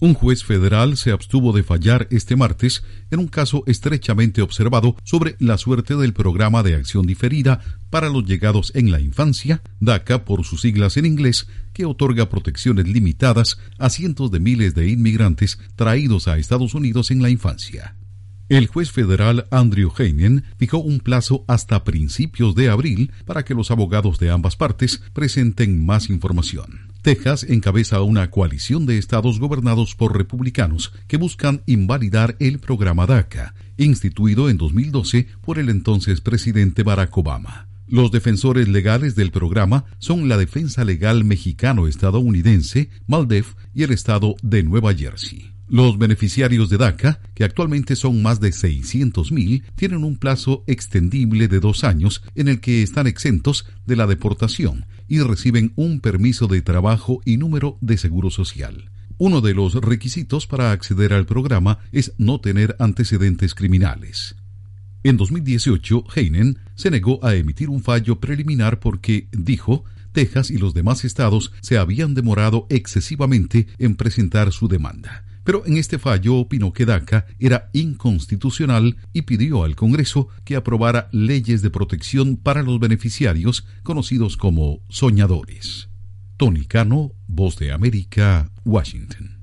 Un juez federal se abstuvo de fallar este martes en un caso estrechamente observado sobre la suerte del programa de acción diferida para los llegados en la infancia, DACA por sus siglas en inglés, que otorga protecciones limitadas a cientos de miles de inmigrantes traídos a Estados Unidos en la infancia. El juez federal Andrew Heinen fijó un plazo hasta principios de abril para que los abogados de ambas partes presenten más información. Texas encabeza una coalición de estados gobernados por republicanos que buscan invalidar el programa DACA, instituido en 2012 por el entonces presidente Barack Obama. Los defensores legales del programa son la Defensa Legal Mexicano-Estadounidense, MALDEF y el estado de Nueva Jersey. Los beneficiarios de DACA, que actualmente son más de 600.000, tienen un plazo extendible de dos años en el que están exentos de la deportación y reciben un permiso de trabajo y número de seguro social. Uno de los requisitos para acceder al programa es no tener antecedentes criminales. En 2018, Heinen se negó a emitir un fallo preliminar porque, dijo, Texas y los demás estados se habían demorado excesivamente en presentar su demanda. Pero en este fallo opinó que DACA era inconstitucional y pidió al Congreso que aprobara leyes de protección para los beneficiarios conocidos como soñadores. Tony Cano, Voz de América, Washington.